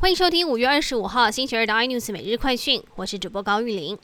欢迎收听五月二十五号星期二的 iNews 每日快讯，我是主播高玉玲。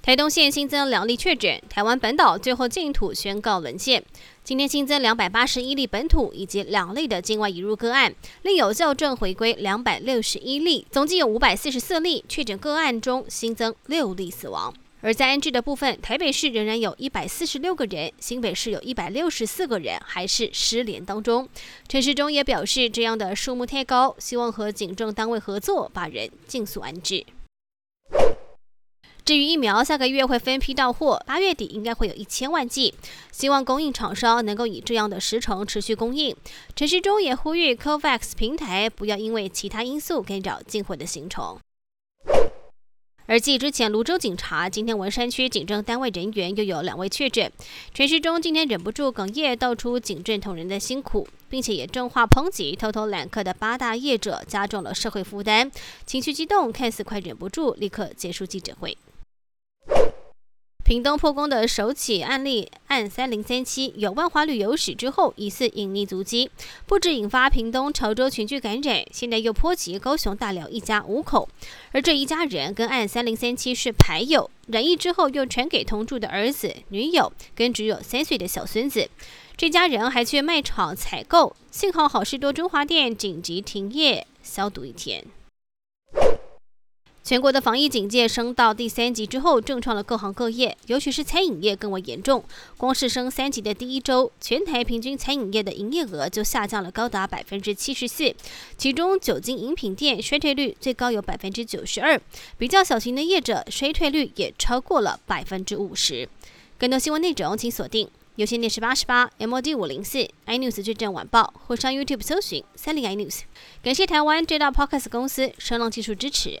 台东县新增两例确诊，台湾本岛最后净土宣告沦陷。今天新增两百八十一例本土以及两例的境外移入个案，另有校正回归两百六十一例，总计有五百四十四例确诊个案中新增六例死亡。而在安置的部分，台北市仍然有一百四十六个人，新北市有一百六十四个人还是失联当中。陈时中也表示，这样的数目太高，希望和警政单位合作，把人尽速安置。至于疫苗，下个月会分批到货，八月底应该会有一千万剂，希望供应厂商能够以这样的时程持续供应。陈时中也呼吁 COVAX 平台不要因为其他因素干扰进货的行程。而继之前泸州警察，今天文山区警政单位人员又有两位确诊。陈世忠今天忍不住哽咽，道出警政同仁的辛苦，并且也正话抨击偷偷揽客的八大业者，加重了社会负担，情绪激动，看似快忍不住，立刻结束记者会。屏东破功的首起案例案三零三七有万华旅游史之后疑似隐匿足迹，不止引发屏东潮州群聚感染，现在又波及高雄大寮一家五口。而这一家人跟案三零三七是牌友，染疫之后又传给同住的儿子、女友跟只有三岁的小孙子。这家人还去卖场采购，幸好好事多中华店紧急停业消毒一天。全国的防疫警戒升到第三级之后，重创了各行各业，尤其是餐饮业更为严重。光是升三级的第一周，全台平均餐饮业的营业额就下降了高达百分之七十四，其中酒精饮品店衰退率最高有百分之九十二，比较小型的业者衰退率也超过了百分之五十。更多新闻内容，请锁定有线电视八十八 MOD 五零四 iNews 矩阵晚报，或上 YouTube 搜寻三零 iNews。感谢台湾最大 Podcast 公司声浪技术支持。